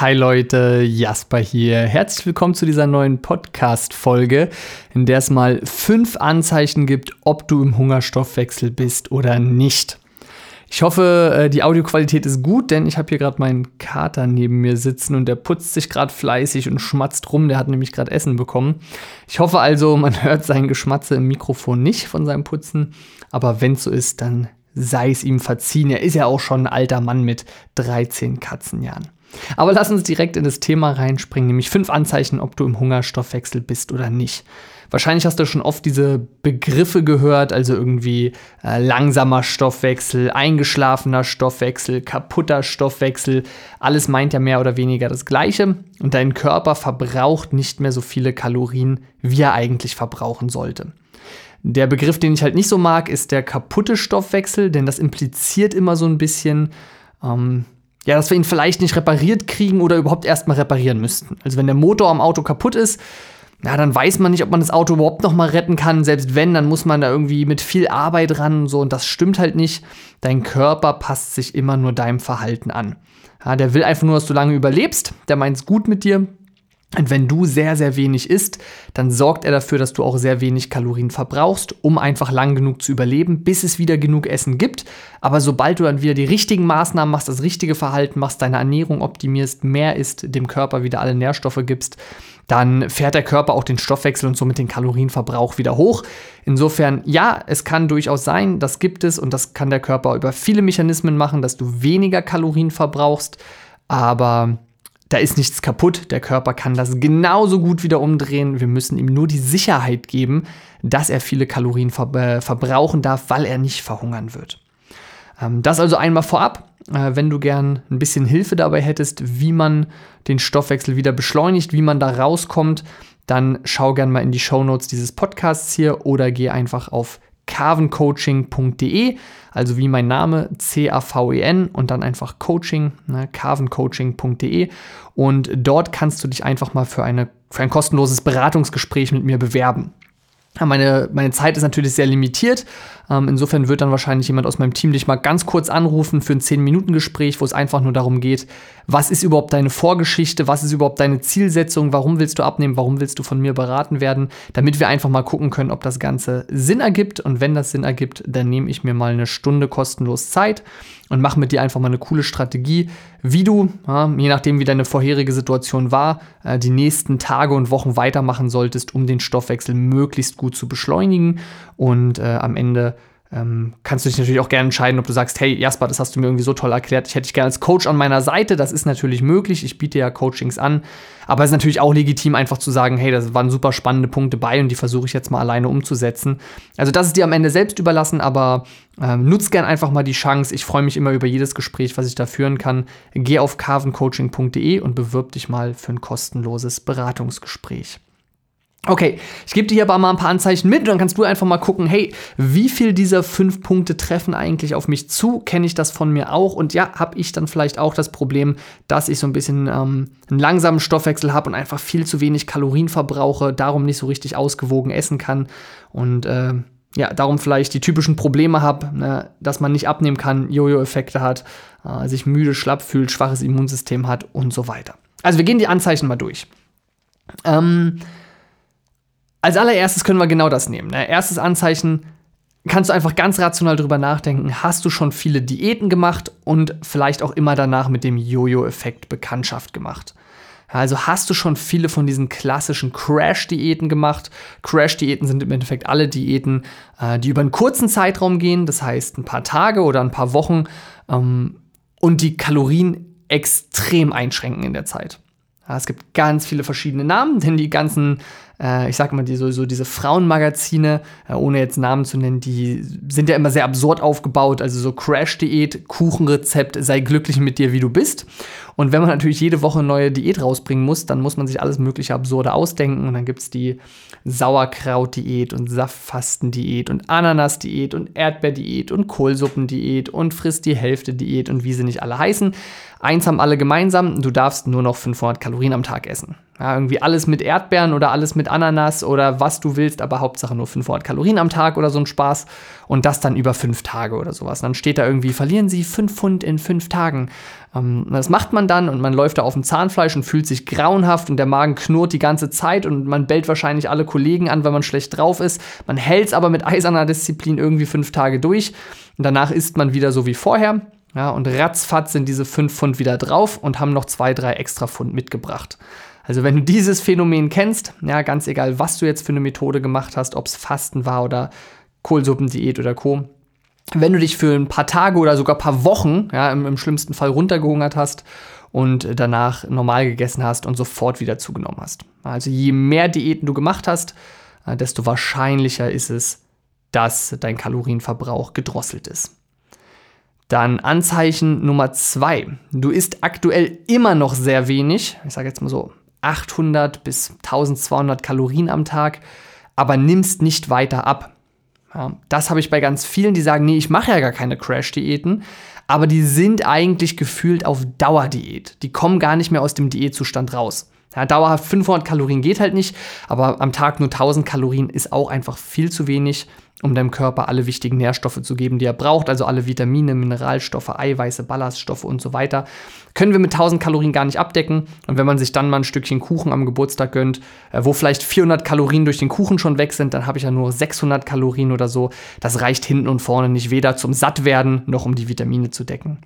Hi Leute, Jasper hier. Herzlich willkommen zu dieser neuen Podcast-Folge, in der es mal fünf Anzeichen gibt, ob du im Hungerstoffwechsel bist oder nicht. Ich hoffe, äh, die Audioqualität ist gut, denn ich habe hier gerade meinen Kater neben mir sitzen und der putzt sich gerade fleißig und schmatzt rum. Der hat nämlich gerade Essen bekommen. Ich hoffe also, man hört sein Geschmatze im Mikrofon nicht von seinem Putzen. Aber wenn es so ist, dann sei es ihm verziehen. Er ist ja auch schon ein alter Mann mit 13 Katzenjahren. Aber lass uns direkt in das Thema reinspringen, nämlich fünf Anzeichen, ob du im Hungerstoffwechsel bist oder nicht. Wahrscheinlich hast du schon oft diese Begriffe gehört, also irgendwie äh, langsamer Stoffwechsel, eingeschlafener Stoffwechsel, kaputter Stoffwechsel. Alles meint ja mehr oder weniger das Gleiche und dein Körper verbraucht nicht mehr so viele Kalorien, wie er eigentlich verbrauchen sollte. Der Begriff, den ich halt nicht so mag, ist der kaputte Stoffwechsel, denn das impliziert immer so ein bisschen, ähm, ja, dass wir ihn vielleicht nicht repariert kriegen oder überhaupt erstmal reparieren müssten. Also wenn der Motor am Auto kaputt ist, na, dann weiß man nicht, ob man das Auto überhaupt noch mal retten kann. Selbst wenn, dann muss man da irgendwie mit viel Arbeit ran und so. Und das stimmt halt nicht. Dein Körper passt sich immer nur deinem Verhalten an. Ja, der will einfach nur, dass du lange überlebst. Der meint es gut mit dir. Und wenn du sehr, sehr wenig isst, dann sorgt er dafür, dass du auch sehr wenig Kalorien verbrauchst, um einfach lang genug zu überleben, bis es wieder genug Essen gibt. Aber sobald du dann wieder die richtigen Maßnahmen machst, das richtige Verhalten machst, deine Ernährung optimierst, mehr isst, dem Körper wieder alle Nährstoffe gibst, dann fährt der Körper auch den Stoffwechsel und somit den Kalorienverbrauch wieder hoch. Insofern, ja, es kann durchaus sein, das gibt es und das kann der Körper über viele Mechanismen machen, dass du weniger Kalorien verbrauchst. Aber da ist nichts kaputt. Der Körper kann das genauso gut wieder umdrehen. Wir müssen ihm nur die Sicherheit geben, dass er viele Kalorien ver äh, verbrauchen darf, weil er nicht verhungern wird. Ähm, das also einmal vorab. Äh, wenn du gern ein bisschen Hilfe dabei hättest, wie man den Stoffwechsel wieder beschleunigt, wie man da rauskommt, dann schau gern mal in die Show Notes dieses Podcasts hier oder geh einfach auf carvencoaching.de, also wie mein Name, C-A-V-E-N und dann einfach Coaching, ne, carvencoaching.de und dort kannst du dich einfach mal für, eine, für ein kostenloses Beratungsgespräch mit mir bewerben. Meine, meine Zeit ist natürlich sehr limitiert. Ähm, insofern wird dann wahrscheinlich jemand aus meinem Team dich mal ganz kurz anrufen für ein 10-Minuten-Gespräch, wo es einfach nur darum geht, was ist überhaupt deine Vorgeschichte, was ist überhaupt deine Zielsetzung, warum willst du abnehmen, warum willst du von mir beraten werden, damit wir einfach mal gucken können, ob das Ganze Sinn ergibt. Und wenn das Sinn ergibt, dann nehme ich mir mal eine Stunde kostenlos Zeit und mache mit dir einfach mal eine coole Strategie, wie du, ja, je nachdem wie deine vorherige Situation war, äh, die nächsten Tage und Wochen weitermachen solltest, um den Stoffwechsel möglichst gut zu beschleunigen und äh, am Ende ähm, kannst du dich natürlich auch gerne entscheiden, ob du sagst, hey Jasper, das hast du mir irgendwie so toll erklärt, ich hätte dich gerne als Coach an meiner Seite, das ist natürlich möglich, ich biete ja Coachings an, aber es ist natürlich auch legitim, einfach zu sagen, hey, das waren super spannende Punkte bei und die versuche ich jetzt mal alleine umzusetzen. Also das ist dir am Ende selbst überlassen, aber ähm, nutz gern einfach mal die Chance, ich freue mich immer über jedes Gespräch, was ich da führen kann. Geh auf carvencoaching.de und bewirb dich mal für ein kostenloses Beratungsgespräch. Okay, ich gebe dir hier aber mal ein paar Anzeichen mit und dann kannst du einfach mal gucken, hey, wie viel dieser fünf Punkte treffen eigentlich auf mich zu? Kenne ich das von mir auch? Und ja, habe ich dann vielleicht auch das Problem, dass ich so ein bisschen ähm, einen langsamen Stoffwechsel habe und einfach viel zu wenig Kalorien verbrauche, darum nicht so richtig ausgewogen essen kann und äh, ja, darum vielleicht die typischen Probleme habe, ne, dass man nicht abnehmen kann, Jojo-Effekte hat, äh, sich müde, schlapp fühlt, schwaches Immunsystem hat und so weiter. Also wir gehen die Anzeichen mal durch. Ähm, als allererstes können wir genau das nehmen. Ne? Erstes Anzeichen, kannst du einfach ganz rational drüber nachdenken, hast du schon viele Diäten gemacht und vielleicht auch immer danach mit dem Jojo-Effekt Bekanntschaft gemacht. Also hast du schon viele von diesen klassischen Crash-Diäten gemacht. Crash-Diäten sind im Endeffekt alle Diäten, äh, die über einen kurzen Zeitraum gehen, das heißt ein paar Tage oder ein paar Wochen ähm, und die Kalorien extrem einschränken in der Zeit. Es gibt ganz viele verschiedene Namen, denn die ganzen ich sag mal, die, so, so diese Frauenmagazine, äh, ohne jetzt Namen zu nennen, die sind ja immer sehr absurd aufgebaut. Also so Crash-Diät, Kuchenrezept, sei glücklich mit dir, wie du bist. Und wenn man natürlich jede Woche eine neue Diät rausbringen muss, dann muss man sich alles mögliche Absurde ausdenken. Und dann gibt es die Sauerkraut-Diät und Saftfasten-Diät und Ananas-Diät und Erdbeer-Diät und Kohlsuppen-Diät und frisst die Hälfte-Diät und wie sie nicht alle heißen. Eins haben alle gemeinsam, du darfst nur noch 500 Kalorien am Tag essen. Ja, irgendwie alles mit Erdbeeren oder alles mit Ananas oder was du willst, aber Hauptsache nur 500 Kalorien am Tag oder so ein Spaß. Und das dann über fünf Tage oder sowas. Und dann steht da irgendwie, verlieren Sie 5 Pfund in fünf Tagen. Ähm, das macht man dann und man läuft da auf dem Zahnfleisch und fühlt sich grauenhaft und der Magen knurrt die ganze Zeit und man bellt wahrscheinlich alle Kollegen an, weil man schlecht drauf ist. Man hält es aber mit eiserner Disziplin irgendwie fünf Tage durch. Und danach isst man wieder so wie vorher. Ja, und ratzfatz sind diese 5 Pfund wieder drauf und haben noch zwei, drei extra Pfund mitgebracht. Also wenn du dieses Phänomen kennst, ja, ganz egal, was du jetzt für eine Methode gemacht hast, ob es Fasten war oder Kohlsuppendiät oder Co. Wenn du dich für ein paar Tage oder sogar ein paar Wochen, ja, im, im schlimmsten Fall runtergehungert hast und danach normal gegessen hast und sofort wieder zugenommen hast. Also je mehr Diäten du gemacht hast, äh, desto wahrscheinlicher ist es, dass dein Kalorienverbrauch gedrosselt ist. Dann Anzeichen Nummer zwei. Du isst aktuell immer noch sehr wenig. Ich sage jetzt mal so 800 bis 1200 Kalorien am Tag, aber nimmst nicht weiter ab. Ja, das habe ich bei ganz vielen, die sagen, nee, ich mache ja gar keine Crash-Diäten, aber die sind eigentlich gefühlt auf Dauerdiät. Die kommen gar nicht mehr aus dem Diätzustand raus. Ja, dauerhaft 500 Kalorien geht halt nicht, aber am Tag nur 1000 Kalorien ist auch einfach viel zu wenig um deinem Körper alle wichtigen Nährstoffe zu geben, die er braucht, also alle Vitamine, Mineralstoffe, Eiweiße, Ballaststoffe und so weiter. Können wir mit 1000 Kalorien gar nicht abdecken. Und wenn man sich dann mal ein Stückchen Kuchen am Geburtstag gönnt, äh, wo vielleicht 400 Kalorien durch den Kuchen schon weg sind, dann habe ich ja nur 600 Kalorien oder so. Das reicht hinten und vorne nicht weder zum Sattwerden noch um die Vitamine zu decken.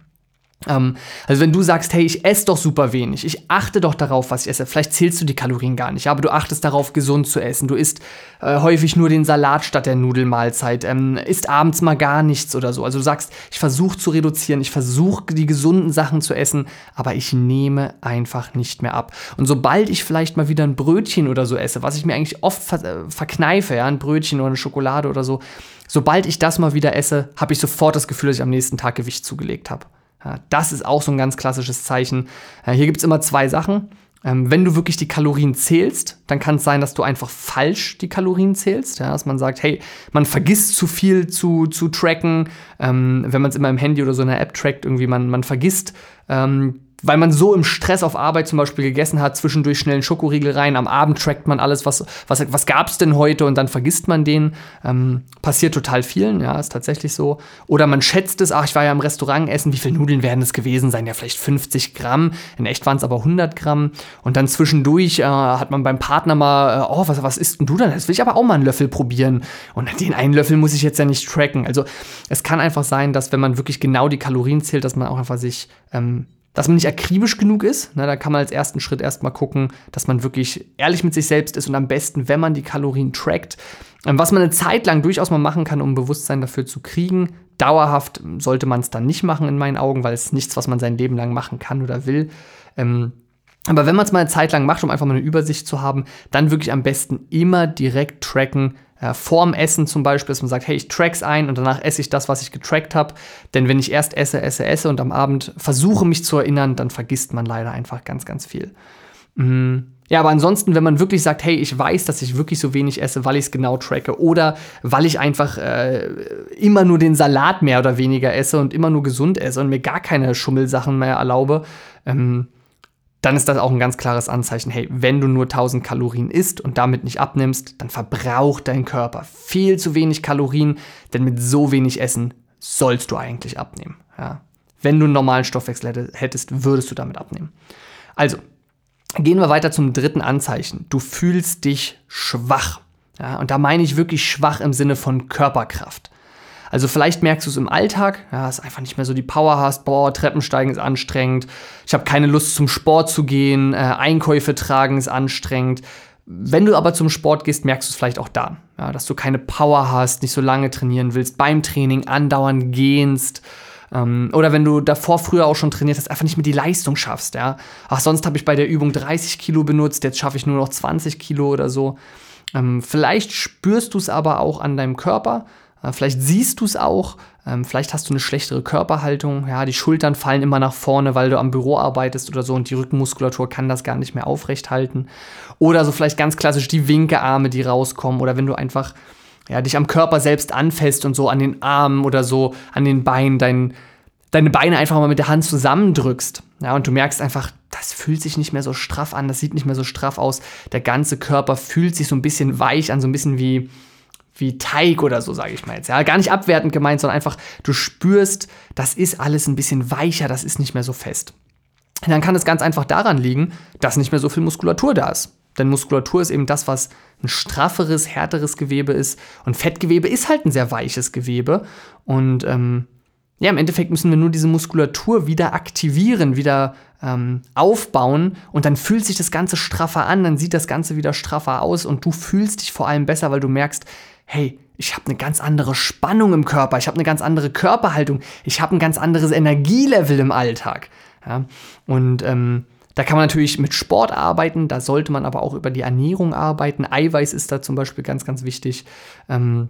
Ähm, also wenn du sagst, hey, ich esse doch super wenig, ich achte doch darauf, was ich esse, vielleicht zählst du die Kalorien gar nicht, aber du achtest darauf, gesund zu essen. Du isst äh, häufig nur den Salat statt der Nudelmahlzeit, ähm, isst abends mal gar nichts oder so. Also du sagst, ich versuche zu reduzieren, ich versuche die gesunden Sachen zu essen, aber ich nehme einfach nicht mehr ab. Und sobald ich vielleicht mal wieder ein Brötchen oder so esse, was ich mir eigentlich oft ver äh, verkneife, ja, ein Brötchen oder eine Schokolade oder so, sobald ich das mal wieder esse, habe ich sofort das Gefühl, dass ich am nächsten Tag Gewicht zugelegt habe. Ja, das ist auch so ein ganz klassisches Zeichen. Äh, hier gibt es immer zwei Sachen. Ähm, wenn du wirklich die Kalorien zählst, dann kann es sein, dass du einfach falsch die Kalorien zählst. Ja, dass man sagt, hey, man vergisst zu viel zu, zu tracken, ähm, wenn man es immer im Handy oder so in einer App trackt, irgendwie man, man vergisst ähm, weil man so im Stress auf Arbeit zum Beispiel gegessen hat, zwischendurch schnell einen Schokoriegel rein, am Abend trackt man alles, was, was, was gab es denn heute und dann vergisst man den. Ähm, passiert total vielen, ja, ist tatsächlich so. Oder man schätzt es, ach, ich war ja im Restaurant essen, wie viele Nudeln werden es gewesen sein? Ja, vielleicht 50 Gramm, in echt waren es aber 100 Gramm. Und dann zwischendurch äh, hat man beim Partner mal, äh, oh, was, was isst denn du dann? Das will ich aber auch mal einen Löffel probieren. Und den einen Löffel muss ich jetzt ja nicht tracken. Also es kann einfach sein, dass wenn man wirklich genau die Kalorien zählt, dass man auch einfach sich ähm, dass man nicht akribisch genug ist. Ne, da kann man als ersten Schritt erstmal gucken, dass man wirklich ehrlich mit sich selbst ist und am besten, wenn man die Kalorien trackt. Ähm, was man eine Zeit lang durchaus mal machen kann, um Bewusstsein dafür zu kriegen. Dauerhaft sollte man es dann nicht machen in meinen Augen, weil es nichts, was man sein Leben lang machen kann oder will. Ähm, aber wenn man es mal eine Zeit lang macht, um einfach mal eine Übersicht zu haben, dann wirklich am besten immer direkt tracken, äh, vorm Essen zum Beispiel, dass man sagt, hey, ich track's ein und danach esse ich das, was ich getrackt habe. Denn wenn ich erst esse, esse, esse und am Abend versuche mich zu erinnern, dann vergisst man leider einfach ganz, ganz viel. Mhm. Ja, aber ansonsten, wenn man wirklich sagt, hey, ich weiß, dass ich wirklich so wenig esse, weil ich es genau tracke oder weil ich einfach äh, immer nur den Salat mehr oder weniger esse und immer nur gesund esse und mir gar keine Schummelsachen mehr erlaube, ähm, dann ist das auch ein ganz klares Anzeichen, hey, wenn du nur 1000 Kalorien isst und damit nicht abnimmst, dann verbraucht dein Körper viel zu wenig Kalorien, denn mit so wenig Essen sollst du eigentlich abnehmen. Ja. Wenn du einen normalen Stoffwechsel hättest, würdest du damit abnehmen. Also, gehen wir weiter zum dritten Anzeichen. Du fühlst dich schwach. Ja, und da meine ich wirklich schwach im Sinne von Körperkraft. Also vielleicht merkst du es im Alltag, ja, dass einfach nicht mehr so die Power hast, boah, Treppensteigen ist anstrengend, ich habe keine Lust zum Sport zu gehen, äh, Einkäufe tragen ist anstrengend. Wenn du aber zum Sport gehst, merkst du es vielleicht auch da, ja, dass du keine Power hast, nicht so lange trainieren willst, beim Training andauernd gehst. Ähm, oder wenn du davor früher auch schon trainiert hast, einfach nicht mehr die Leistung schaffst. Ja? Ach, sonst habe ich bei der Übung 30 Kilo benutzt, jetzt schaffe ich nur noch 20 Kilo oder so. Ähm, vielleicht spürst du es aber auch an deinem Körper, vielleicht siehst du es auch, ähm, vielleicht hast du eine schlechtere Körperhaltung, ja, die Schultern fallen immer nach vorne, weil du am Büro arbeitest oder so und die Rückenmuskulatur kann das gar nicht mehr aufrecht halten. Oder so vielleicht ganz klassisch die Winkearme, die rauskommen oder wenn du einfach ja, dich am Körper selbst anfasst und so an den Armen oder so an den Beinen, dein, deine Beine einfach mal mit der Hand zusammendrückst. Ja, und du merkst einfach, da das fühlt sich nicht mehr so straff an, das sieht nicht mehr so straff aus. Der ganze Körper fühlt sich so ein bisschen weich an, so ein bisschen wie, wie Teig oder so, sage ich mal jetzt. Ja, gar nicht abwertend gemeint, sondern einfach, du spürst, das ist alles ein bisschen weicher, das ist nicht mehr so fest. Und dann kann es ganz einfach daran liegen, dass nicht mehr so viel Muskulatur da ist. Denn Muskulatur ist eben das, was ein strafferes, härteres Gewebe ist. Und Fettgewebe ist halt ein sehr weiches Gewebe. Und ähm, ja, im Endeffekt müssen wir nur diese Muskulatur wieder aktivieren, wieder ähm, aufbauen und dann fühlt sich das Ganze straffer an, dann sieht das Ganze wieder straffer aus und du fühlst dich vor allem besser, weil du merkst, hey, ich habe eine ganz andere Spannung im Körper, ich habe eine ganz andere Körperhaltung, ich habe ein ganz anderes Energielevel im Alltag. Ja? Und ähm, da kann man natürlich mit Sport arbeiten, da sollte man aber auch über die Ernährung arbeiten. Eiweiß ist da zum Beispiel ganz, ganz wichtig. Ähm,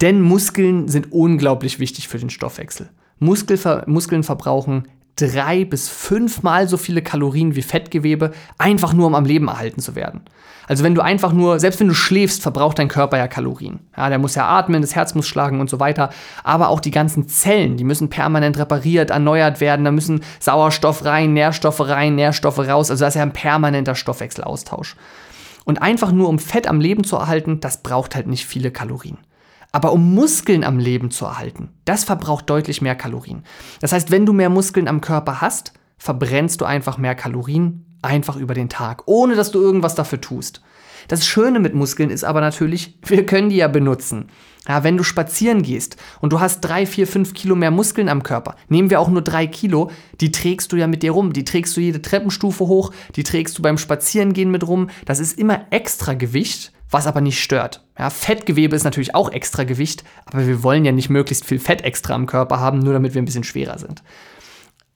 denn Muskeln sind unglaublich wichtig für den Stoffwechsel. Muskelver Muskeln verbrauchen drei bis fünfmal so viele Kalorien wie Fettgewebe, einfach nur um am Leben erhalten zu werden. Also wenn du einfach nur, selbst wenn du schläfst, verbraucht dein Körper ja Kalorien. Ja, der muss ja atmen, das Herz muss schlagen und so weiter. Aber auch die ganzen Zellen, die müssen permanent repariert, erneuert werden. Da müssen Sauerstoff rein, Nährstoffe rein, Nährstoffe raus. Also das ist ja ein permanenter Stoffwechselaustausch. Und einfach nur um Fett am Leben zu erhalten, das braucht halt nicht viele Kalorien. Aber um Muskeln am Leben zu erhalten, das verbraucht deutlich mehr Kalorien. Das heißt, wenn du mehr Muskeln am Körper hast, verbrennst du einfach mehr Kalorien einfach über den Tag, ohne dass du irgendwas dafür tust. Das Schöne mit Muskeln ist aber natürlich, wir können die ja benutzen. Ja, wenn du spazieren gehst und du hast drei, vier, fünf Kilo mehr Muskeln am Körper, nehmen wir auch nur drei Kilo, die trägst du ja mit dir rum. Die trägst du jede Treppenstufe hoch, die trägst du beim Spazierengehen mit rum. Das ist immer extra Gewicht, was aber nicht stört. Ja, Fettgewebe ist natürlich auch extra Gewicht, aber wir wollen ja nicht möglichst viel Fett extra am Körper haben, nur damit wir ein bisschen schwerer sind.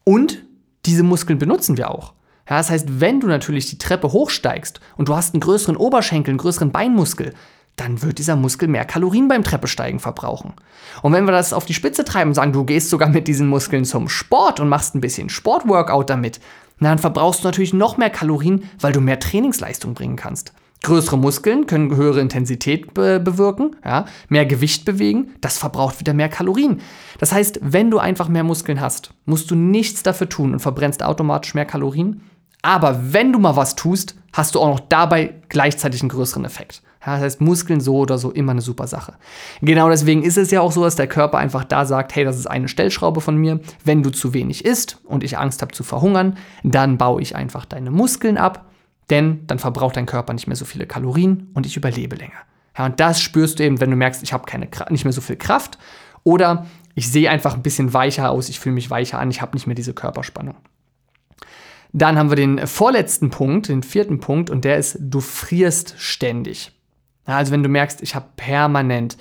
Und diese Muskeln benutzen wir auch. Ja, das heißt, wenn du natürlich die Treppe hochsteigst und du hast einen größeren Oberschenkel, einen größeren Beinmuskel, dann wird dieser Muskel mehr Kalorien beim Treppesteigen verbrauchen. Und wenn wir das auf die Spitze treiben und sagen, du gehst sogar mit diesen Muskeln zum Sport und machst ein bisschen Sportworkout damit, dann verbrauchst du natürlich noch mehr Kalorien, weil du mehr Trainingsleistung bringen kannst. Größere Muskeln können höhere Intensität be bewirken, ja, mehr Gewicht bewegen, das verbraucht wieder mehr Kalorien. Das heißt, wenn du einfach mehr Muskeln hast, musst du nichts dafür tun und verbrennst automatisch mehr Kalorien. Aber wenn du mal was tust, hast du auch noch dabei gleichzeitig einen größeren Effekt. Ja, das heißt, Muskeln so oder so immer eine super Sache. Genau deswegen ist es ja auch so, dass der Körper einfach da sagt, hey, das ist eine Stellschraube von mir. Wenn du zu wenig isst und ich Angst habe zu verhungern, dann baue ich einfach deine Muskeln ab denn dann verbraucht dein Körper nicht mehr so viele Kalorien und ich überlebe länger. Ja, und das spürst du eben, wenn du merkst, ich habe keine nicht mehr so viel Kraft oder ich sehe einfach ein bisschen weicher aus, ich fühle mich weicher an, ich habe nicht mehr diese Körperspannung. Dann haben wir den vorletzten Punkt, den vierten Punkt, und der ist, du frierst ständig. Ja, also wenn du merkst, ich habe permanent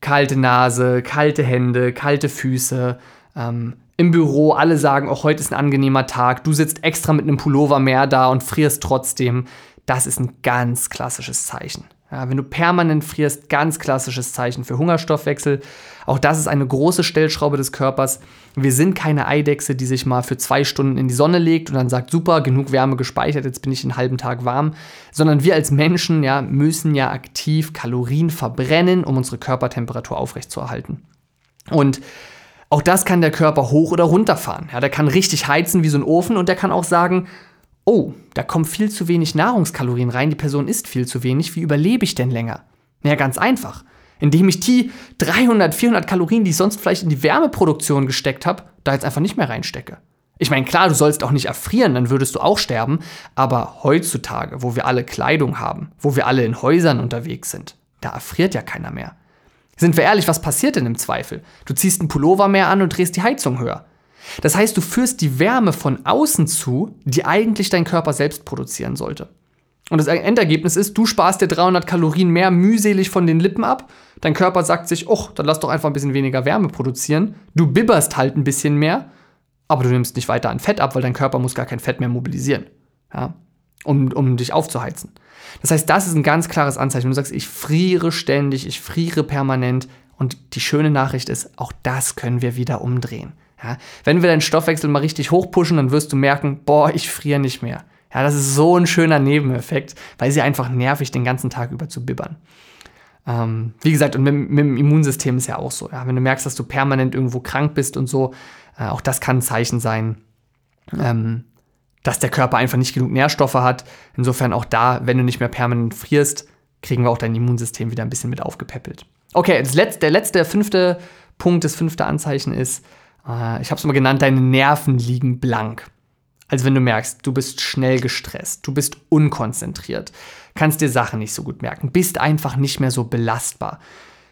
kalte Nase, kalte Hände, kalte Füße, ähm, im Büro, alle sagen, auch heute ist ein angenehmer Tag, du sitzt extra mit einem Pullover mehr da und frierst trotzdem, das ist ein ganz klassisches Zeichen. Ja, wenn du permanent frierst, ganz klassisches Zeichen für Hungerstoffwechsel. Auch das ist eine große Stellschraube des Körpers. Wir sind keine Eidechse, die sich mal für zwei Stunden in die Sonne legt und dann sagt, super, genug Wärme gespeichert, jetzt bin ich einen halben Tag warm. Sondern wir als Menschen ja, müssen ja aktiv Kalorien verbrennen, um unsere Körpertemperatur aufrechtzuerhalten. Und auch das kann der Körper hoch oder runter fahren. Ja, der kann richtig heizen wie so ein Ofen und der kann auch sagen, oh, da kommen viel zu wenig Nahrungskalorien rein, die Person isst viel zu wenig, wie überlebe ich denn länger? Ja, ganz einfach. Indem ich die 300, 400 Kalorien, die ich sonst vielleicht in die Wärmeproduktion gesteckt habe, da jetzt einfach nicht mehr reinstecke. Ich meine, klar, du sollst auch nicht erfrieren, dann würdest du auch sterben, aber heutzutage, wo wir alle Kleidung haben, wo wir alle in Häusern unterwegs sind, da erfriert ja keiner mehr. Sind wir ehrlich, was passiert denn im Zweifel? Du ziehst einen Pullover mehr an und drehst die Heizung höher. Das heißt, du führst die Wärme von außen zu, die eigentlich dein Körper selbst produzieren sollte. Und das Endergebnis ist, du sparst dir 300 Kalorien mehr mühselig von den Lippen ab. Dein Körper sagt sich, oh, dann lass doch einfach ein bisschen weniger Wärme produzieren. Du bibberst halt ein bisschen mehr, aber du nimmst nicht weiter an Fett ab, weil dein Körper muss gar kein Fett mehr mobilisieren, ja, um, um dich aufzuheizen. Das heißt, das ist ein ganz klares Anzeichen. Wenn du sagst, ich friere ständig, ich friere permanent. Und die schöne Nachricht ist, auch das können wir wieder umdrehen. Ja, wenn wir deinen Stoffwechsel mal richtig hochpushen, dann wirst du merken, boah, ich friere nicht mehr. Ja, das ist so ein schöner Nebeneffekt, weil sie einfach nervig den ganzen Tag über zu bibbern. Ähm, wie gesagt, und mit, mit, dem Immunsystem ist ja auch so. Ja, wenn du merkst, dass du permanent irgendwo krank bist und so, äh, auch das kann ein Zeichen sein, ähm, dass der Körper einfach nicht genug Nährstoffe hat. Insofern auch da, wenn du nicht mehr permanent frierst, kriegen wir auch dein Immunsystem wieder ein bisschen mit aufgepäppelt. Okay, letzte, der letzte, fünfte Punkt, das fünfte Anzeichen ist, äh, ich habe es mal genannt, deine Nerven liegen blank. Also wenn du merkst, du bist schnell gestresst, du bist unkonzentriert, kannst dir Sachen nicht so gut merken, bist einfach nicht mehr so belastbar,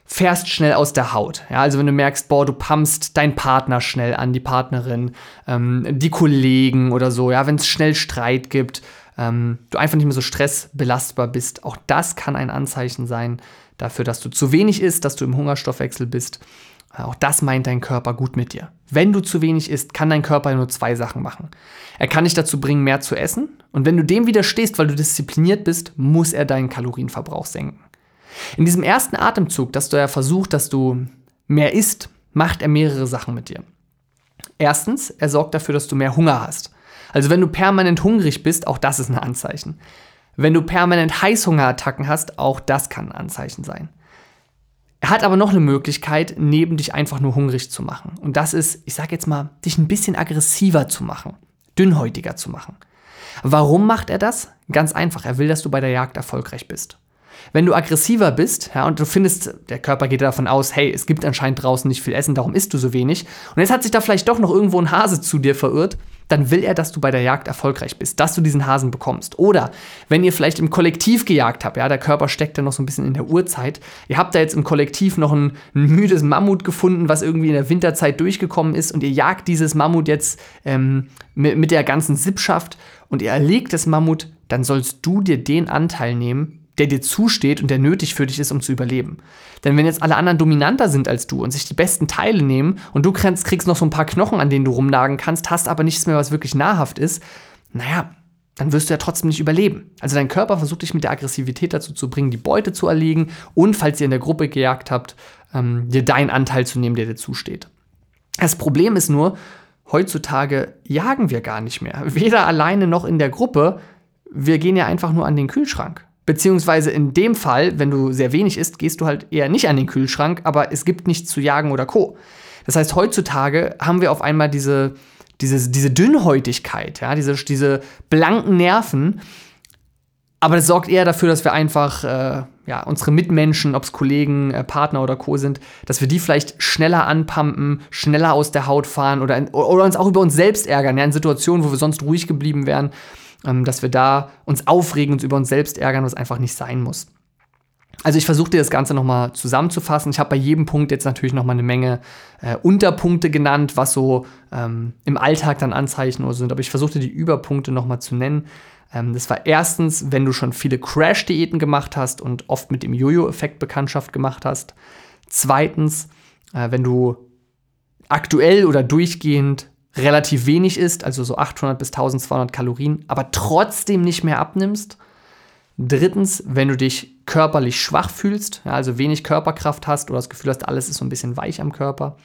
fährst schnell aus der Haut. Ja, also wenn du merkst, boah, du pumpst deinen Partner schnell an, die Partnerin, ähm, die Kollegen oder so, ja, wenn es schnell Streit gibt, ähm, du einfach nicht mehr so stressbelastbar bist, auch das kann ein Anzeichen sein dafür, dass du zu wenig isst, dass du im Hungerstoffwechsel bist auch das meint dein Körper gut mit dir. Wenn du zu wenig isst, kann dein Körper nur zwei Sachen machen. Er kann dich dazu bringen, mehr zu essen. Und wenn du dem widerstehst, weil du diszipliniert bist, muss er deinen Kalorienverbrauch senken. In diesem ersten Atemzug, dass du ja versucht, dass du mehr isst, macht er mehrere Sachen mit dir. Erstens, er sorgt dafür, dass du mehr Hunger hast. Also wenn du permanent hungrig bist, auch das ist ein Anzeichen. Wenn du permanent Heißhungerattacken hast, auch das kann ein Anzeichen sein. Er hat aber noch eine Möglichkeit, neben dich einfach nur hungrig zu machen. Und das ist, ich sage jetzt mal, dich ein bisschen aggressiver zu machen, dünnhäutiger zu machen. Warum macht er das? Ganz einfach, er will, dass du bei der Jagd erfolgreich bist. Wenn du aggressiver bist, ja, und du findest, der Körper geht davon aus, hey, es gibt anscheinend draußen nicht viel Essen, darum isst du so wenig, und jetzt hat sich da vielleicht doch noch irgendwo ein Hase zu dir verirrt, dann will er, dass du bei der Jagd erfolgreich bist, dass du diesen Hasen bekommst. Oder wenn ihr vielleicht im Kollektiv gejagt habt, ja, der Körper steckt ja noch so ein bisschen in der Urzeit, ihr habt da jetzt im Kollektiv noch ein, ein müdes Mammut gefunden, was irgendwie in der Winterzeit durchgekommen ist und ihr jagt dieses Mammut jetzt ähm, mit, mit der ganzen Sippschaft und ihr erlegt das Mammut, dann sollst du dir den Anteil nehmen, der dir zusteht und der nötig für dich ist, um zu überleben. Denn wenn jetzt alle anderen dominanter sind als du und sich die besten Teile nehmen und du kriegst noch so ein paar Knochen, an denen du rumnagen kannst, hast aber nichts mehr, was wirklich nahrhaft ist, naja, dann wirst du ja trotzdem nicht überleben. Also dein Körper versucht dich mit der Aggressivität dazu zu bringen, die Beute zu erlegen und, falls ihr in der Gruppe gejagt habt, ähm, dir deinen Anteil zu nehmen, der dir zusteht. Das Problem ist nur, heutzutage jagen wir gar nicht mehr. Weder alleine noch in der Gruppe. Wir gehen ja einfach nur an den Kühlschrank. Beziehungsweise in dem Fall, wenn du sehr wenig isst, gehst du halt eher nicht an den Kühlschrank, aber es gibt nichts zu jagen oder Co. Das heißt, heutzutage haben wir auf einmal diese, diese, diese Dünnhäutigkeit, ja, diese, diese blanken Nerven. Aber das sorgt eher dafür, dass wir einfach äh, ja, unsere Mitmenschen, ob es Kollegen, äh, Partner oder Co. sind, dass wir die vielleicht schneller anpumpen, schneller aus der Haut fahren oder, in, oder uns auch über uns selbst ärgern, ja, in Situationen, wo wir sonst ruhig geblieben wären dass wir da uns aufregen, uns über uns selbst ärgern, was einfach nicht sein muss. Also ich versuche dir das Ganze nochmal zusammenzufassen. Ich habe bei jedem Punkt jetzt natürlich nochmal eine Menge äh, Unterpunkte genannt, was so ähm, im Alltag dann Anzeichen oder so sind. Aber ich versuchte die Überpunkte nochmal zu nennen. Ähm, das war erstens, wenn du schon viele Crash-Diäten gemacht hast und oft mit dem Jojo-Effekt Bekanntschaft gemacht hast. Zweitens, äh, wenn du aktuell oder durchgehend relativ wenig isst, also so 800 bis 1200 Kalorien, aber trotzdem nicht mehr abnimmst. Drittens, wenn du dich körperlich schwach fühlst, ja, also wenig Körperkraft hast oder das Gefühl hast, alles ist so ein bisschen weich am Körper.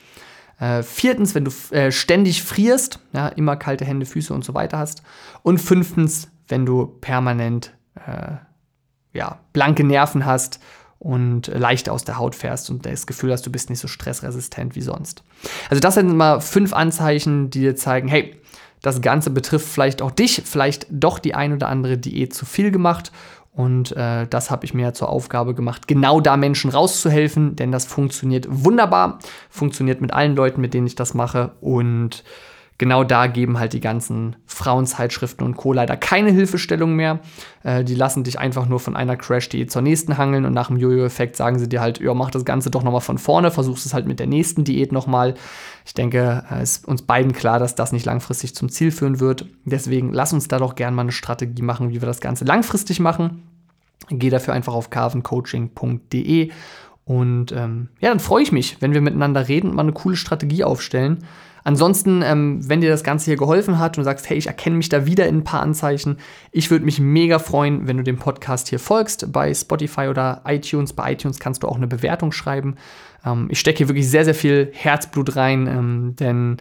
Äh, viertens, wenn du äh, ständig frierst, ja, immer kalte Hände, Füße und so weiter hast. Und fünftens, wenn du permanent äh, ja, blanke Nerven hast und leicht aus der Haut fährst und das Gefühl hast, du bist nicht so stressresistent wie sonst. Also das sind mal fünf Anzeichen, die dir zeigen, hey, das Ganze betrifft vielleicht auch dich, vielleicht doch die ein oder andere Diät zu viel gemacht. Und äh, das habe ich mir zur Aufgabe gemacht, genau da Menschen rauszuhelfen, denn das funktioniert wunderbar, funktioniert mit allen Leuten, mit denen ich das mache. Und genau da geben halt die ganzen Frauenzeitschriften und Co. leider keine Hilfestellung mehr. Äh, die lassen dich einfach nur von einer Crash-Diät zur nächsten hangeln und nach dem Jojo-Effekt sagen sie dir halt, ja, mach das Ganze doch nochmal von vorne, versuchst es halt mit der nächsten Diät nochmal. Ich denke, es äh, ist uns beiden klar, dass das nicht langfristig zum Ziel führen wird. Deswegen lass uns da doch gerne mal eine Strategie machen, wie wir das Ganze langfristig machen. Geh dafür einfach auf carvencoaching.de und ähm, ja, dann freue ich mich, wenn wir miteinander reden und mal eine coole Strategie aufstellen. Ansonsten, ähm, wenn dir das Ganze hier geholfen hat und du sagst, hey, ich erkenne mich da wieder in ein paar Anzeichen, ich würde mich mega freuen, wenn du dem Podcast hier folgst bei Spotify oder iTunes. Bei iTunes kannst du auch eine Bewertung schreiben. Ähm, ich stecke hier wirklich sehr, sehr viel Herzblut rein, ähm, denn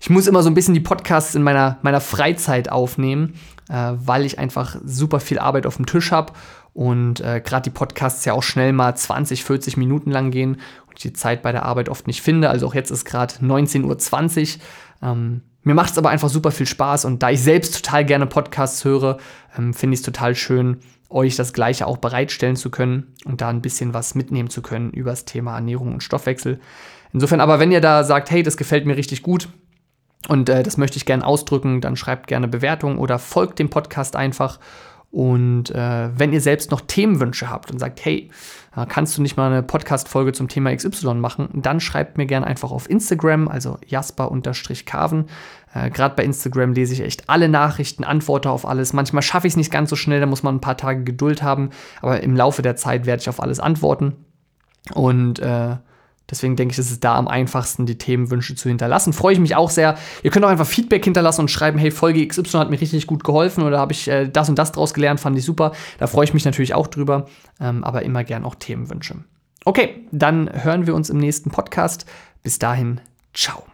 ich muss immer so ein bisschen die Podcasts in meiner, meiner Freizeit aufnehmen, äh, weil ich einfach super viel Arbeit auf dem Tisch habe und äh, gerade die Podcasts ja auch schnell mal 20, 40 Minuten lang gehen und die Zeit bei der Arbeit oft nicht finde. Also auch jetzt ist gerade 19.20 Uhr. Ähm, mir macht es aber einfach super viel Spaß und da ich selbst total gerne Podcasts höre, ähm, finde ich es total schön, euch das Gleiche auch bereitstellen zu können und da ein bisschen was mitnehmen zu können über das Thema Ernährung und Stoffwechsel. Insofern aber, wenn ihr da sagt, hey, das gefällt mir richtig gut und äh, das möchte ich gerne ausdrücken, dann schreibt gerne Bewertung oder folgt dem Podcast einfach. Und äh, wenn ihr selbst noch Themenwünsche habt und sagt, hey, äh, kannst du nicht mal eine Podcast-Folge zum Thema XY machen, dann schreibt mir gerne einfach auf Instagram, also jasper-carven. Äh, Gerade bei Instagram lese ich echt alle Nachrichten, antworte auf alles. Manchmal schaffe ich es nicht ganz so schnell, da muss man ein paar Tage Geduld haben, aber im Laufe der Zeit werde ich auf alles antworten. Und äh, Deswegen denke ich, ist es da am einfachsten, die Themenwünsche zu hinterlassen. Freue ich mich auch sehr. Ihr könnt auch einfach Feedback hinterlassen und schreiben, hey, Folge XY hat mir richtig gut geholfen oder habe ich äh, das und das draus gelernt, fand ich super. Da freue ich mich natürlich auch drüber, ähm, aber immer gern auch Themenwünsche. Okay, dann hören wir uns im nächsten Podcast. Bis dahin, ciao.